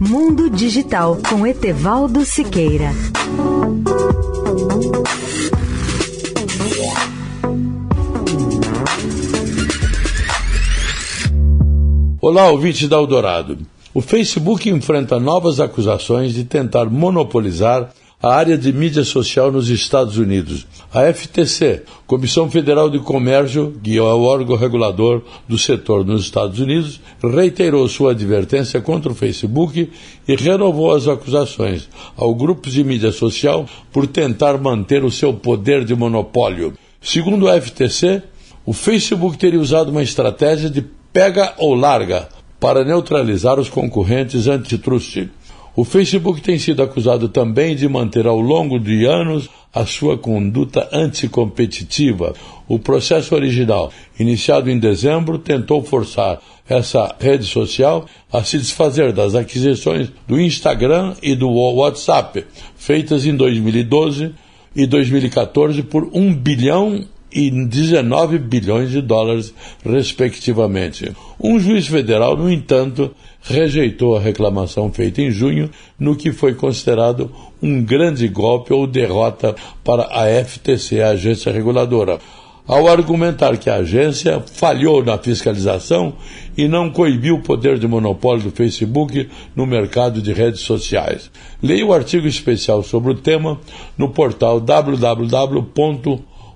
Mundo Digital com Etevaldo Siqueira. Olá, ouvinte da Eldorado. O Facebook enfrenta novas acusações de tentar monopolizar a área de mídia social nos Estados Unidos. A FTC, Comissão Federal de Comércio, que é o órgão regulador do setor nos Estados Unidos, reiterou sua advertência contra o Facebook e renovou as acusações ao grupo de mídia social por tentar manter o seu poder de monopólio. Segundo a FTC, o Facebook teria usado uma estratégia de pega ou larga para neutralizar os concorrentes antitrust. O Facebook tem sido acusado também de manter ao longo de anos a sua conduta anticompetitiva. O processo original, iniciado em dezembro, tentou forçar essa rede social a se desfazer das aquisições do Instagram e do WhatsApp, feitas em 2012 e 2014 por 1 bilhão e 19 bilhões de dólares, respectivamente. Um juiz federal, no entanto, rejeitou a reclamação feita em junho, no que foi considerado um grande golpe ou derrota para a FTC, a agência reguladora, ao argumentar que a agência falhou na fiscalização e não coibiu o poder de monopólio do Facebook no mercado de redes sociais. Leia o artigo especial sobre o tema no portal www